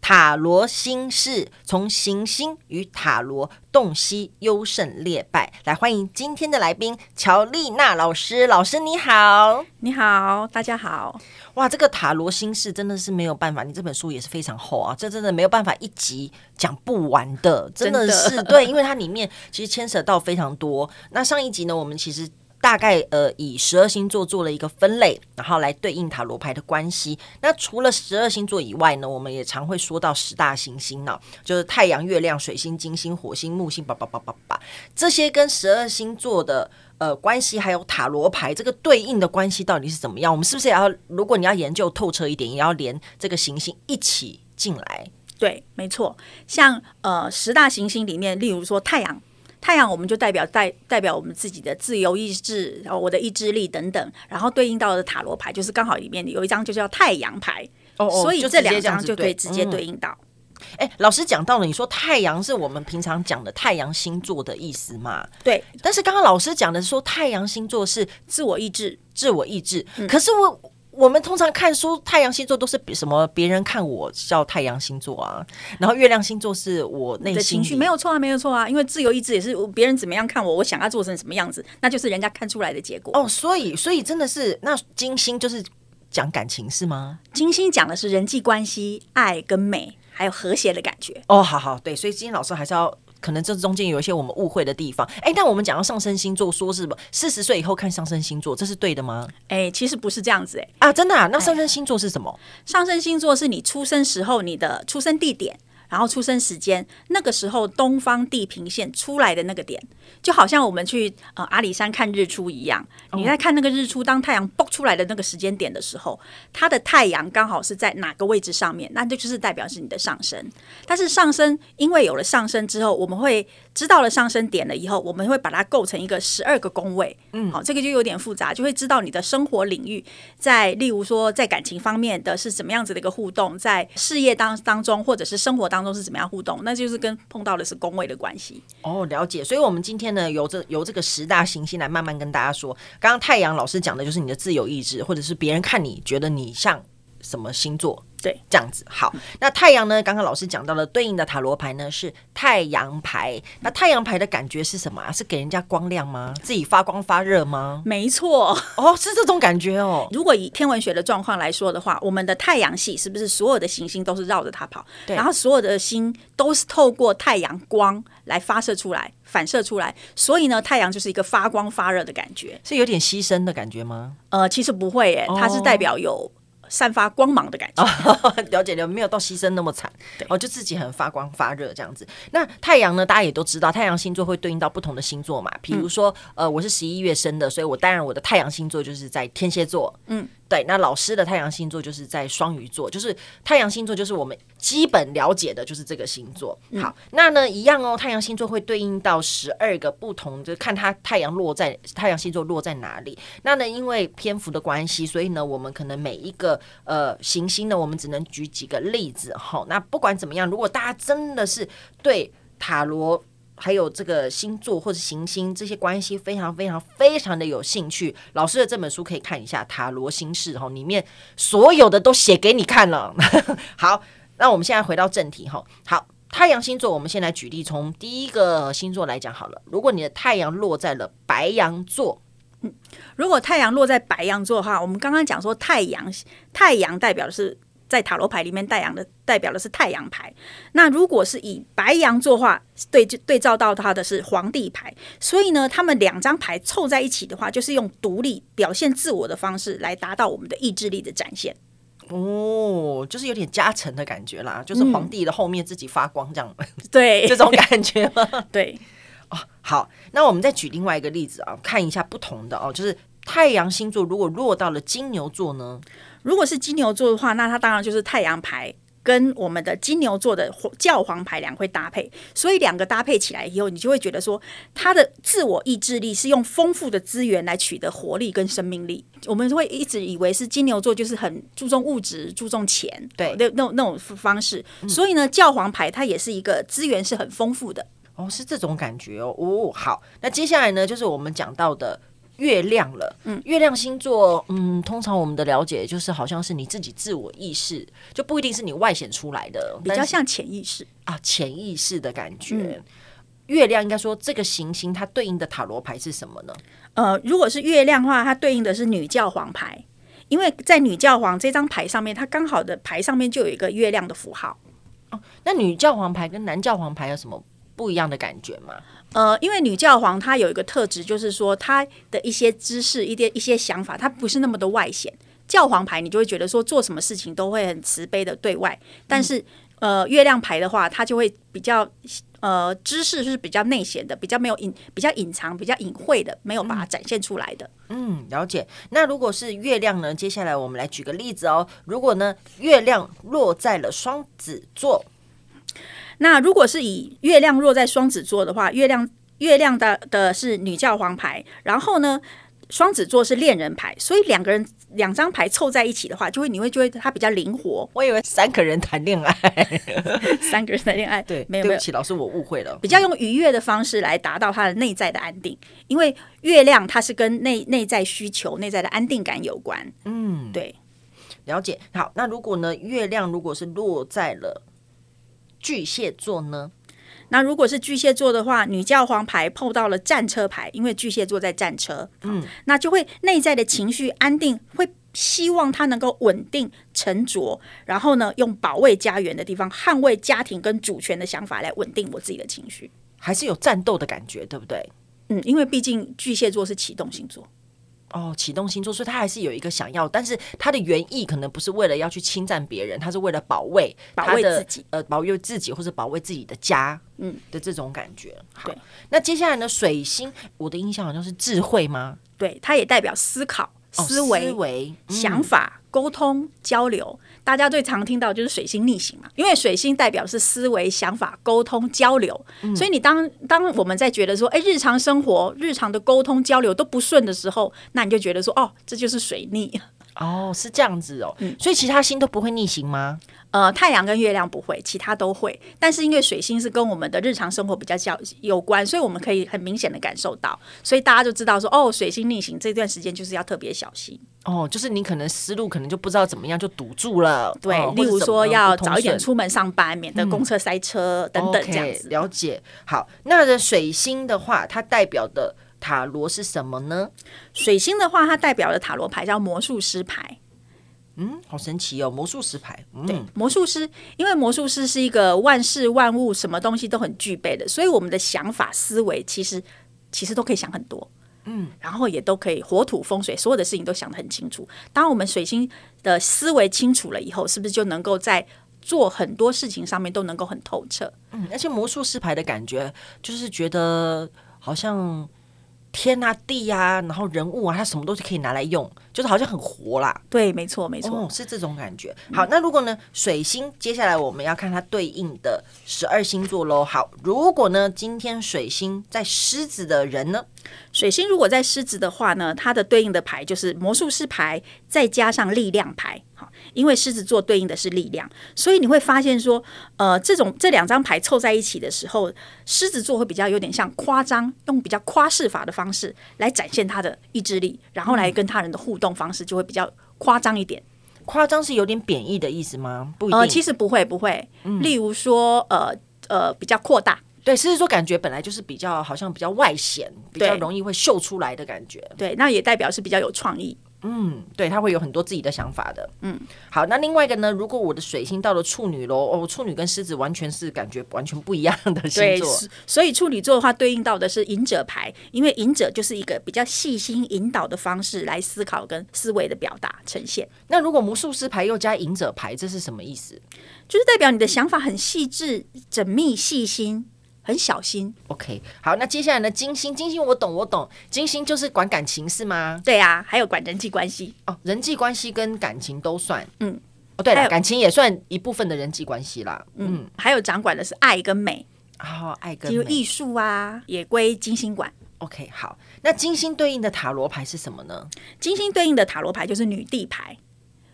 塔罗心事，从行星与塔罗洞悉优胜劣败。来欢迎今天的来宾乔丽娜老师。老师你好，你好，大家好。哇，这个塔罗心事真的是没有办法，你这本书也是非常厚啊，这真的没有办法一集讲不完的，真的是对，因为它里面其实牵扯到非常多。那上一集呢，我们其实。大概呃，以十二星座做了一个分类，然后来对应塔罗牌的关系。那除了十二星座以外呢，我们也常会说到十大行星呢，就是太阳、月亮、水星、金星、火星、木星，叭叭叭叭叭，这些跟十二星座的呃关系，还有塔罗牌这个对应的关系到底是怎么样？我们是不是也要，如果你要研究透彻一点，也要连这个行星一起进来？对，没错。像呃十大行星里面，例如说太阳。太阳，我们就代表代代表我们自己的自由意志，然后我的意志力等等，然后对应到的塔罗牌就是刚好里面有一张就叫太阳牌，哦哦，所以这两张就可以直接对应到。哎、嗯，老师讲到了，你说太阳是我们平常讲的太阳星座的意思嘛？对。但是刚刚老师讲的说太阳星座是自我意志，自我意志。嗯、可是我。我们通常看书，太阳星座都是什么？别人看我叫太阳星座啊，然后月亮星座是我内心的情绪，没有错啊，没有错啊，因为自由意志也是别人怎么样看我，我想要做成什么样子，那就是人家看出来的结果。哦，所以，所以真的是那金星就是讲感情是吗？金星讲的是人际关系、爱跟美，还有和谐的感觉。哦，好好，对，所以金星老师还是要。可能这中间有一些我们误会的地方，哎，但我们讲到上升星座，说是什么四十岁以后看上升星座，这是对的吗？哎，其实不是这样子，哎啊，真的啊？那上升星座是什么？上升星座是你出生时候你的出生地点。然后出生时间，那个时候东方地平线出来的那个点，就好像我们去呃阿里山看日出一样。你在看那个日出，当太阳蹦出来的那个时间点的时候，它的太阳刚好是在哪个位置上面，那这就是代表是你的上升。但是上升，因为有了上升之后，我们会知道了上升点了以后，我们会把它构成一个十二个宫位。嗯，好，这个就有点复杂，就会知道你的生活领域，在例如说在感情方面的是怎么样子的一个互动，在事业当当中或者是生活当中。当中是怎么样互动？那就是跟碰到的是宫位的关系哦，了解。所以，我们今天呢，由这由这个十大行星来慢慢跟大家说。刚刚太阳老师讲的就是你的自由意志，或者是别人看你觉得你像什么星座。对，这样子好。那太阳呢？刚刚老师讲到了对应的塔罗牌呢是太阳牌。那太阳牌的感觉是什么啊？是给人家光亮吗？自己发光发热吗？没错，哦，是这种感觉哦。如果以天文学的状况来说的话，我们的太阳系是不是所有的行星都是绕着它跑？对，然后所有的星都是透过太阳光来发射出来、反射出来，所以呢，太阳就是一个发光发热的感觉，是有点牺牲的感觉吗？呃，其实不会耶，它是代表有。散发光芒的感觉，哦、了解了，没有到牺牲那么惨，哦，就自己很发光发热这样子。那太阳呢？大家也都知道，太阳星座会对应到不同的星座嘛。比如说，嗯、呃，我是十一月生的，所以我当然我的太阳星座就是在天蝎座，嗯。对，那老师的太阳星座就是在双鱼座，就是太阳星座就是我们基本了解的，就是这个星座。好，那呢一样哦，太阳星座会对应到十二个不同，就看它太阳落在太阳星座落在哪里。那呢，因为篇幅的关系，所以呢，我们可能每一个呃行星呢，我们只能举几个例子。好，那不管怎么样，如果大家真的是对塔罗，还有这个星座或者行星这些关系非常非常非常的有兴趣，老师的这本书可以看一下《塔罗心事》哈，里面所有的都写给你看了。好，那我们现在回到正题哈。好，太阳星座，我们先来举例，从第一个星座来讲好了。如果你的太阳落在了白羊座，如果太阳落在白羊座的话，我们刚刚讲说太阳太阳代表的是。在塔罗牌里面，太阳的代表的是太阳牌。那如果是以白羊座的话，对对照到它的是皇帝牌。所以呢，他们两张牌凑在一起的话，就是用独立表现自我的方式来达到我们的意志力的展现。哦，就是有点加成的感觉啦，就是皇帝的后面自己发光这样，嗯、对 这种感觉吗？对。哦，好，那我们再举另外一个例子啊，看一下不同的哦，就是太阳星座如果落到了金牛座呢？如果是金牛座的话，那它当然就是太阳牌跟我们的金牛座的教皇牌两会搭配，所以两个搭配起来以后，你就会觉得说，他的自我意志力是用丰富的资源来取得活力跟生命力。我们会一直以为是金牛座就是很注重物质、注重钱，对，那那那种方式。所以呢，教皇牌它也是一个资源是很丰富的。哦，是这种感觉哦。哦，好，那接下来呢，就是我们讲到的。月亮了，嗯，月亮星座，嗯，通常我们的了解就是好像是你自己自我意识，就不一定是你外显出来的，比较像潜意识啊，潜意识的感觉。嗯、月亮应该说这个行星它对应的塔罗牌是什么呢？呃，如果是月亮的话，它对应的是女教皇牌，因为在女教皇这张牌上面，它刚好的牌上面就有一个月亮的符号。哦，那女教皇牌跟男教皇牌有什么不一样的感觉吗？呃，因为女教皇她有一个特质，就是说她的一些知识、一些一些想法，她不是那么的外显。教皇牌你就会觉得说做什么事情都会很慈悲的对外，但是、嗯、呃，月亮牌的话，它就会比较呃，知识是比较内显的，比较没有隐，比较隐藏，比较隐晦的，没有把它展现出来的。嗯，了解。那如果是月亮呢？接下来我们来举个例子哦。如果呢，月亮落在了双子座。那如果是以月亮落在双子座的话，月亮月亮的的是女教皇牌，然后呢，双子座是恋人牌，所以两个人两张牌凑在一起的话，就会你会觉得它比较灵活。我以为三个人谈恋爱，三个人谈恋爱，对，没有对不起，老师我误会了，比较用愉悦的方式来达到他的内在的安定，因为月亮它是跟内内在需求、内在的安定感有关。嗯，对，了解。好，那如果呢，月亮如果是落在了。巨蟹座呢？那如果是巨蟹座的话，女教皇牌碰到了战车牌，因为巨蟹座在战车，嗯，那就会内在的情绪安定，会希望他能够稳定沉着，然后呢，用保卫家园的地方，捍卫家庭跟主权的想法来稳定我自己的情绪，还是有战斗的感觉，对不对？嗯，因为毕竟巨蟹座是启动星座。哦，启动星座，所以他还是有一个想要，但是他的原意可能不是为了要去侵占别人，他是为了保卫保卫自己，呃，保佑自己或者保卫自己的家，嗯的这种感觉。好，那接下来呢？水星，我的印象好像是智慧吗？对，它也代表思考。思维、哦嗯、想法、沟通、交流，大家最常听到就是水星逆行嘛，因为水星代表是思维、想法、沟通、交流，嗯、所以你当当我们在觉得说，哎，日常生活、日常的沟通交流都不顺的时候，那你就觉得说，哦，这就是水逆。哦，是这样子哦，嗯，所以其他星都不会逆行吗？呃，太阳跟月亮不会，其他都会。但是因为水星是跟我们的日常生活比较较有关，所以我们可以很明显的感受到，所以大家就知道说，哦，水星逆行这段时间就是要特别小心。哦，就是你可能思路可能就不知道怎么样就堵住了。对，哦、例如说要早一点出门上班，免得公车塞车、嗯、等等这样子。Okay, 了解。好，那的水星的话，它代表的塔罗是什么呢？水星的话，它代表的塔罗牌叫魔术师牌。嗯，好神奇哦！魔术师牌，嗯、对，魔术师，因为魔术师是一个万事万物什么东西都很具备的，所以我们的想法思维其实其实都可以想很多，嗯，然后也都可以火土风水，所有的事情都想得很清楚。当我们水星的思维清楚了以后，是不是就能够在做很多事情上面都能够很透彻？嗯，而且魔术师牌的感觉就是觉得好像。天啊地啊，然后人物啊，它什么东西可以拿来用，就是好像很活啦。对，没错，没错，哦，是这种感觉。好，那如果呢，水星，接下来我们要看它对应的十二星座喽。好，如果呢，今天水星在狮子的人呢？水星如果在狮子的话呢，它的对应的牌就是魔术师牌，再加上力量牌。好，因为狮子座对应的是力量，所以你会发现说，呃，这种这两张牌凑在一起的时候，狮子座会比较有点像夸张，用比较夸饰法的方式来展现他的意志力，然后来跟他人的互动方式就会比较夸张一点。夸张是有点贬义的意思吗？不一定，呃，其实不会，不会。嗯，例如说，呃呃，比较扩大。对，狮子座感觉本来就是比较好像比较外显，比较容易会秀出来的感觉。对，那也代表是比较有创意。嗯，对，他会有很多自己的想法的。嗯，好，那另外一个呢？如果我的水星到了处女喽，哦，处女跟狮子完全是感觉完全不一样的星座。对，所以处女座的话，对应到的是隐者牌，因为隐者就是一个比较细心引导的方式来思考跟思维的表达呈现。那如果魔术师牌又加隐者牌，这是什么意思？就是代表你的想法很细致、缜密、细心。很小心，OK，好，那接下来呢？金星，金星我懂，我懂，金星就是管感情是吗？对啊，还有管人际关系哦，人际关系跟感情都算，嗯，哦，对了，感情也算一部分的人际关系啦。嗯，还有掌管的是爱跟美，哦，爱跟美。比如艺术啊，也归金星管。OK，好，那金星对应的塔罗牌是什么呢？金星对应的塔罗牌就是女帝牌，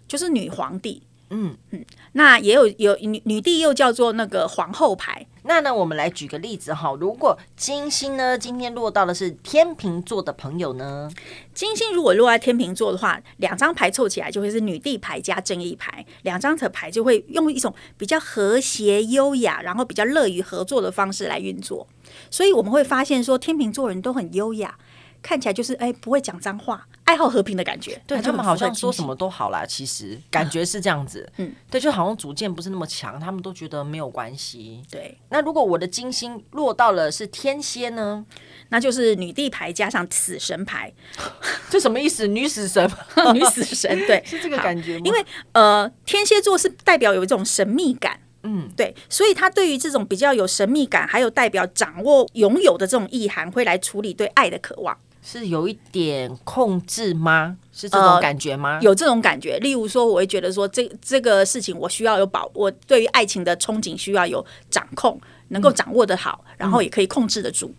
就是女皇帝。嗯嗯，那也有有女女帝又叫做那个皇后牌。那呢，我们来举个例子哈，如果金星呢今天落到的是天秤座的朋友呢，金星如果落在天秤座的话，两张牌凑起来就会是女帝牌加正义牌，两张的牌就会用一种比较和谐、优雅，然后比较乐于合作的方式来运作。所以我们会发现说，天秤座人都很优雅。看起来就是哎，不会讲脏话，爱好和平的感觉。对他们好像说什么都好啦，其实感觉是这样子。嗯，对，就好像主见不是那么强，他们都觉得没有关系。对，那如果我的金星落到了是天蝎呢？那就是女帝牌加上死神牌，这什么意思？女死神？女死神？对，是这个感觉吗？因为呃，天蝎座是代表有一种神秘感。嗯，对，所以他对于这种比较有神秘感，还有代表掌握、拥有的这种意涵，会来处理对爱的渴望。是有一点控制吗？是这种感觉吗？呃、有这种感觉。例如说，我会觉得说，这这个事情我需要有保，我对于爱情的憧憬需要有掌控，能够掌握的好，嗯、然后也可以控制得住。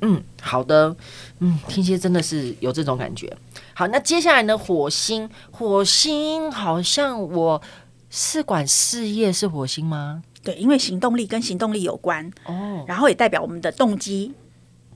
嗯，好的。嗯，天蝎真的是有这种感觉。好，那接下来呢？火星，火星好像我是管事业是火星吗？对，因为行动力跟行动力有关哦，然后也代表我们的动机。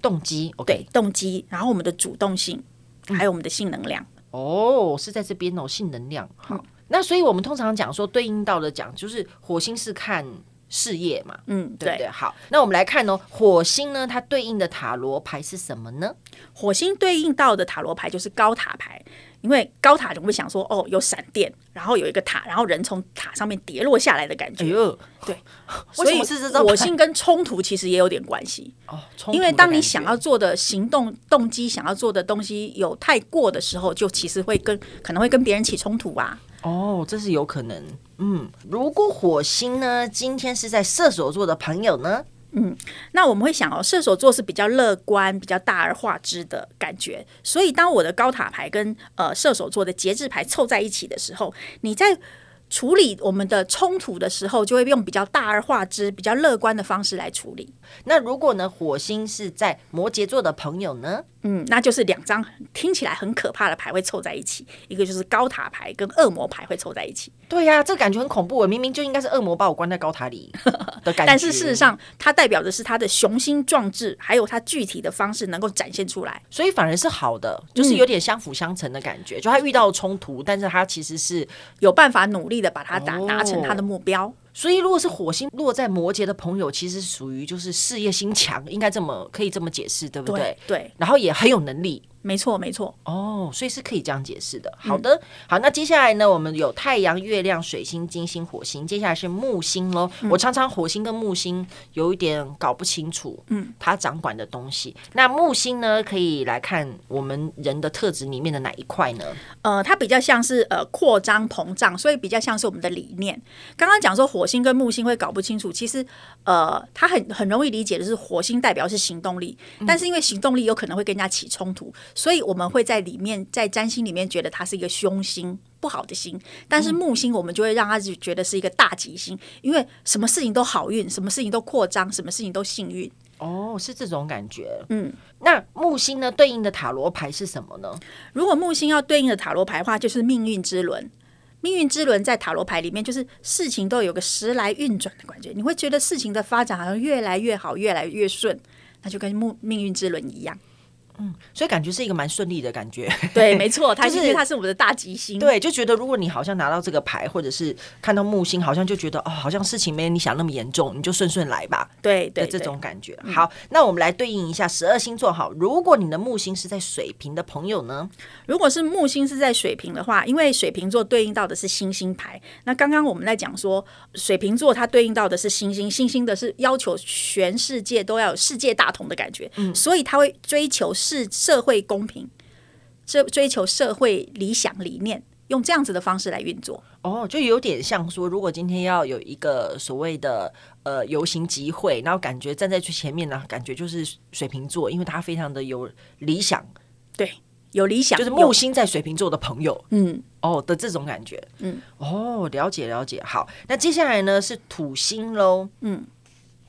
动机，okay、对，动机，然后我们的主动性，还有我们的性能量。嗯、哦，是在这边哦，性能量。好，嗯、那所以我们通常讲说，对应到的讲就是火星是看事业嘛，嗯，对不对？好，那我们来看哦，火星呢，它对应的塔罗牌是什么呢？火星对应到的塔罗牌就是高塔牌。因为高塔总会想说，哦，有闪电，然后有一个塔，然后人从塔上面跌落下来的感觉。哎呦，对，所以是这种？火星跟冲突其实也有点关系 哦。因为当你想要做的行动动机，想要做的东西有太过的时候，就其实会跟可能会跟别人起冲突啊。哦，这是有可能。嗯，如果火星呢，今天是在射手座的朋友呢？嗯，那我们会想哦，射手座是比较乐观、比较大而化之的感觉，所以当我的高塔牌跟呃射手座的节制牌凑在一起的时候，你在处理我们的冲突的时候，就会用比较大而化之、比较乐观的方式来处理。那如果呢，火星是在摩羯座的朋友呢？嗯，那就是两张听起来很可怕的牌会凑在一起，一个就是高塔牌跟恶魔牌会凑在一起。对呀、啊，这感觉很恐怖。明明就应该是恶魔把我关在高塔里的感觉，但是事实上，它代表的是他的雄心壮志，还有他具体的方式能够展现出来，所以反而是好的，就是有点相辅相成的感觉。嗯、就他遇到冲突，但是他其实是有办法努力的把它达达成他的目标。哦所以，如果是火星落在摩羯的朋友，其实属于就是事业心强，应该这么可以这么解释，对不对？对。对，然后也很有能力。没错，没错。哦，所以是可以这样解释的。好的，嗯、好，那接下来呢，我们有太阳、月亮、水星、金星、火星，接下来是木星喽。嗯、我常常火星跟木星有一点搞不清楚，嗯，它掌管的东西。嗯、那木星呢，可以来看我们人的特质里面的哪一块呢？呃，它比较像是呃扩张膨胀，所以比较像是我们的理念。刚刚讲说火星跟木星会搞不清楚，其实呃，它很很容易理解的是火星代表是行动力，嗯、但是因为行动力有可能会跟人家起冲突。所以我们会在里面，在占星里面觉得它是一个凶星，不好的星。但是木星，我们就会让他就觉得是一个大吉星，因为什么事情都好运，什么事情都扩张，什么事情都幸运。哦，是这种感觉。嗯，那木星呢，对应的塔罗牌是什么呢？如果木星要对应的塔罗牌的话，就是命运之轮。命运之轮在塔罗牌里面，就是事情都有个时来运转的感觉，你会觉得事情的发展好像越来越好，越来越顺，那就跟木命运之轮一样。嗯，所以感觉是一个蛮顺利的感觉。对，没错，他就是他是我们的大吉星。对，就觉得如果你好像拿到这个牌，或者是看到木星，好像就觉得哦，好像事情没你想那么严重，你就顺顺来吧。对对，这种感觉。好，那我们来对应一下十二星座。好，如果你的木星是在水瓶的朋友呢？如果是木星是在水瓶的话，因为水瓶座对应到的是星星牌。那刚刚我们在讲说，水瓶座它对应到的是星星，星星的是要求全世界都要有世界大同的感觉，嗯，所以他会追求是社会。公平，这追求社会理想理念，用这样子的方式来运作。哦，就有点像说，如果今天要有一个所谓的呃游行集会，然后感觉站在最前面呢，感觉就是水瓶座，因为他非常的有理想。对，有理想，就是木星在水瓶座的朋友，嗯，哦的这种感觉，嗯，哦，了解了解。好，那接下来呢是土星喽，嗯，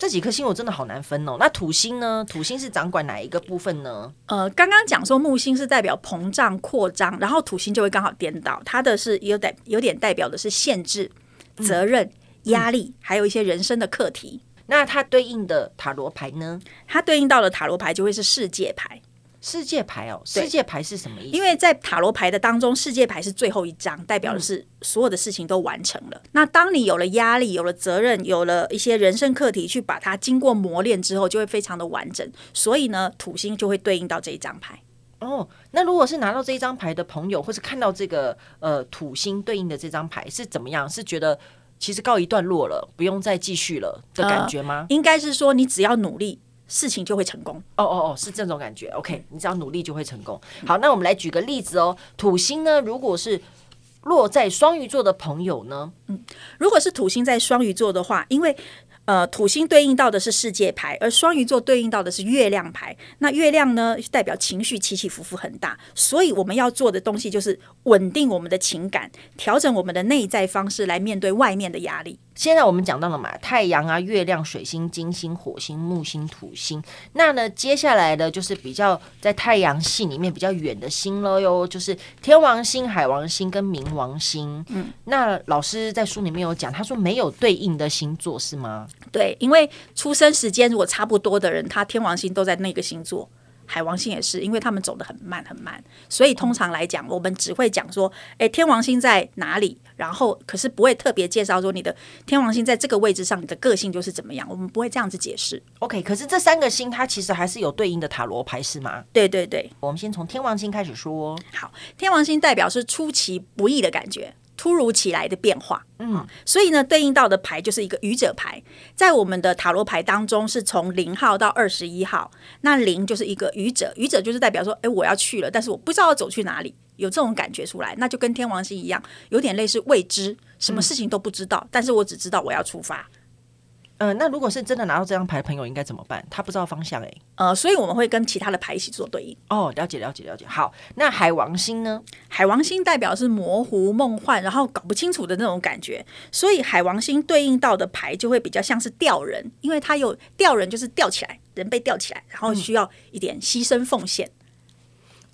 这几颗星我真的好难分哦。那土星呢？土星是掌管哪一个部分呢？呃，刚刚讲说木星是代表膨胀扩张，然后土星就会刚好颠倒，它的是有点有点代表的是限制、责任、压力，还有一些人生的课题。那它对应的塔罗牌呢？它对应到的塔罗牌就会是世界牌。世界牌哦，世界牌是什么意思？因为在塔罗牌的当中，世界牌是最后一张，代表的是所有的事情都完成了。嗯、那当你有了压力、有了责任、有了一些人生课题，去把它经过磨练之后，就会非常的完整。所以呢，土星就会对应到这一张牌。哦，那如果是拿到这一张牌的朋友，或是看到这个呃土星对应的这张牌是怎么样？是觉得其实告一段落了，不用再继续了的感觉吗？呃、应该是说，你只要努力。事情就会成功。哦哦哦，是这种感觉。OK，你只要努力就会成功。好，那我们来举个例子哦。土星呢，如果是落在双鱼座的朋友呢，嗯，如果是土星在双鱼座的话，因为。呃，土星对应到的是世界牌，而双鱼座对应到的是月亮牌。那月亮呢，代表情绪起起伏伏很大，所以我们要做的东西就是稳定我们的情感，调整我们的内在方式来面对外面的压力。现在我们讲到了嘛，太阳啊、月亮、水星、金星、火星、木星、土星。那呢，接下来的就是比较在太阳系里面比较远的星了哟，就是天王星、海王星跟冥王星。嗯，那老师在书里面有讲，他说没有对应的星座是吗？对，因为出生时间如果差不多的人，他天王星都在那个星座，海王星也是，因为他们走得很慢很慢，所以通常来讲，我们只会讲说，哎，天王星在哪里，然后可是不会特别介绍说你的天王星在这个位置上，你的个性就是怎么样，我们不会这样子解释。OK，可是这三个星它其实还是有对应的塔罗牌是吗？对对对，我们先从天王星开始说。好，天王星代表是出其不意的感觉。突如其来的变化，嗯，所以呢，对应到的牌就是一个愚者牌，在我们的塔罗牌当中，是从零号到二十一号，那零就是一个愚者，愚者就是代表说，哎，我要去了，但是我不知道要走去哪里，有这种感觉出来，那就跟天王星一样，有点类似未知，什么事情都不知道，嗯，但是我只知道我要出发。嗯、呃，那如果是真的拿到这张牌的朋友应该怎么办？他不知道方向诶、欸。呃，所以我们会跟其他的牌一起做对应。哦，了解了解了解。好，那海王星呢？海王星代表是模糊、梦幻，然后搞不清楚的那种感觉。所以海王星对应到的牌就会比较像是吊人，因为它有吊人，就是吊起来，人被吊起来，然后需要一点牺牲奉献。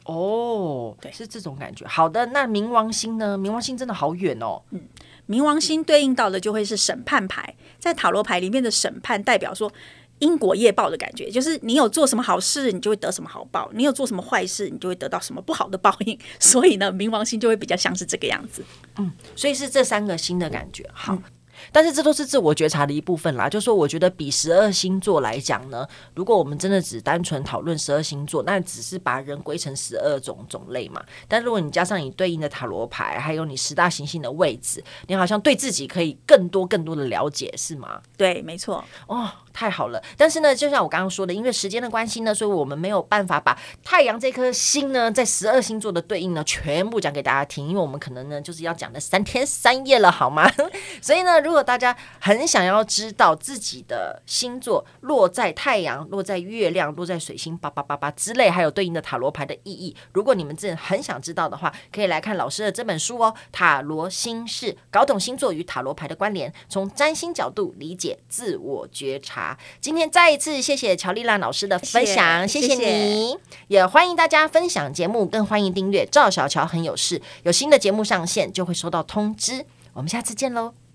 嗯、哦，对，是这种感觉。好的，那冥王星呢？冥王星真的好远哦。嗯。冥王星对应到的就会是审判牌，在塔罗牌里面的审判代表说因果业报的感觉，就是你有做什么好事，你就会得什么好报；你有做什么坏事，你就会得到什么不好的报应。所以呢，冥王星就会比较像是这个样子。嗯，所以是这三个星的感觉。好。嗯但是这都是自我觉察的一部分啦，就是说，我觉得比十二星座来讲呢，如果我们真的只单纯讨论十二星座，那只是把人归成十二种种类嘛。但如果你加上你对应的塔罗牌，还有你十大行星的位置，你好像对自己可以更多更多的了解，是吗？对，没错。哦。太好了，但是呢，就像我刚刚说的，因为时间的关系呢，所以我们没有办法把太阳这颗星呢，在十二星座的对应呢，全部讲给大家听，因为我们可能呢，就是要讲的三天三夜了，好吗？所以呢，如果大家很想要知道自己的星座落在太阳、落在月亮、落在水星八八八八之类，还有对应的塔罗牌的意义，如果你们真的很想知道的话，可以来看老师的这本书哦，《塔罗星式》，搞懂星座与塔罗牌的关联，从占星角度理解自我觉察。今天再一次谢谢乔丽娜老师的分享，谢谢，你，也欢迎大家分享节目，更欢迎订阅。赵小乔很有事，有新的节目上线就会收到通知，我们下次见喽。